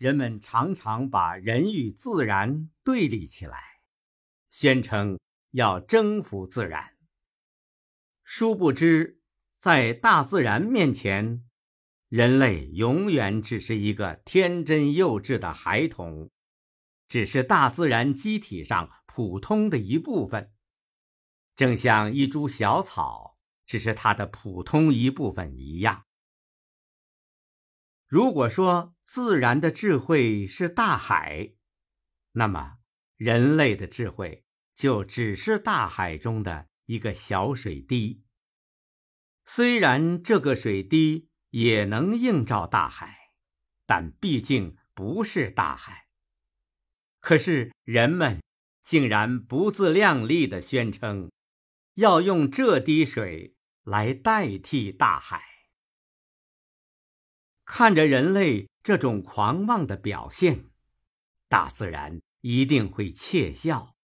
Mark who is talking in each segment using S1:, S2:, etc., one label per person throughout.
S1: 人们常常把人与自然对立起来，宣称要征服自然。殊不知，在大自然面前，人类永远只是一个天真幼稚的孩童，只是大自然机体上普通的一部分，正像一株小草只是它的普通一部分一样。如果说自然的智慧是大海，那么人类的智慧就只是大海中的一个小水滴。虽然这个水滴也能映照大海，但毕竟不是大海。可是人们竟然不自量力地宣称，要用这滴水来代替大海。看着人类这种狂妄的表现，大自然一定会窃笑，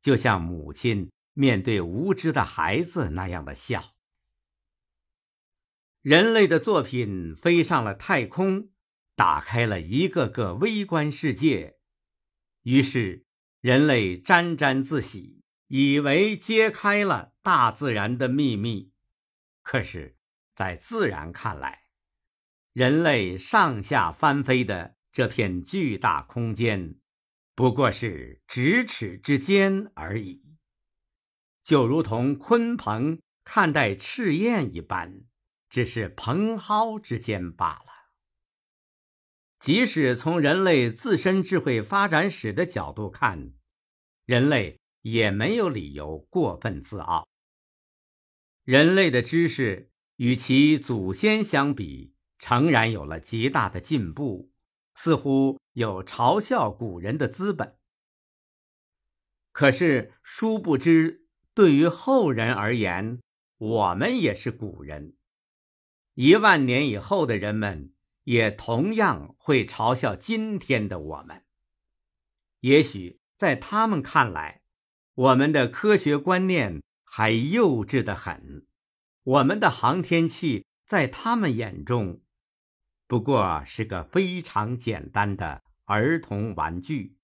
S1: 就像母亲面对无知的孩子那样的笑。人类的作品飞上了太空，打开了一个个微观世界，于是人类沾沾自喜，以为揭开了大自然的秘密。可是，在自然看来，人类上下翻飞的这片巨大空间，不过是咫尺之间而已，就如同鲲鹏看待赤焰一般，只是蓬蒿之间罢了。即使从人类自身智慧发展史的角度看，人类也没有理由过分自傲。人类的知识与其祖先相比，诚然有了极大的进步，似乎有嘲笑古人的资本。可是，殊不知，对于后人而言，我们也是古人。一万年以后的人们，也同样会嘲笑今天的我们。也许在他们看来，我们的科学观念还幼稚的很，我们的航天器在他们眼中。不过是个非常简单的儿童玩具。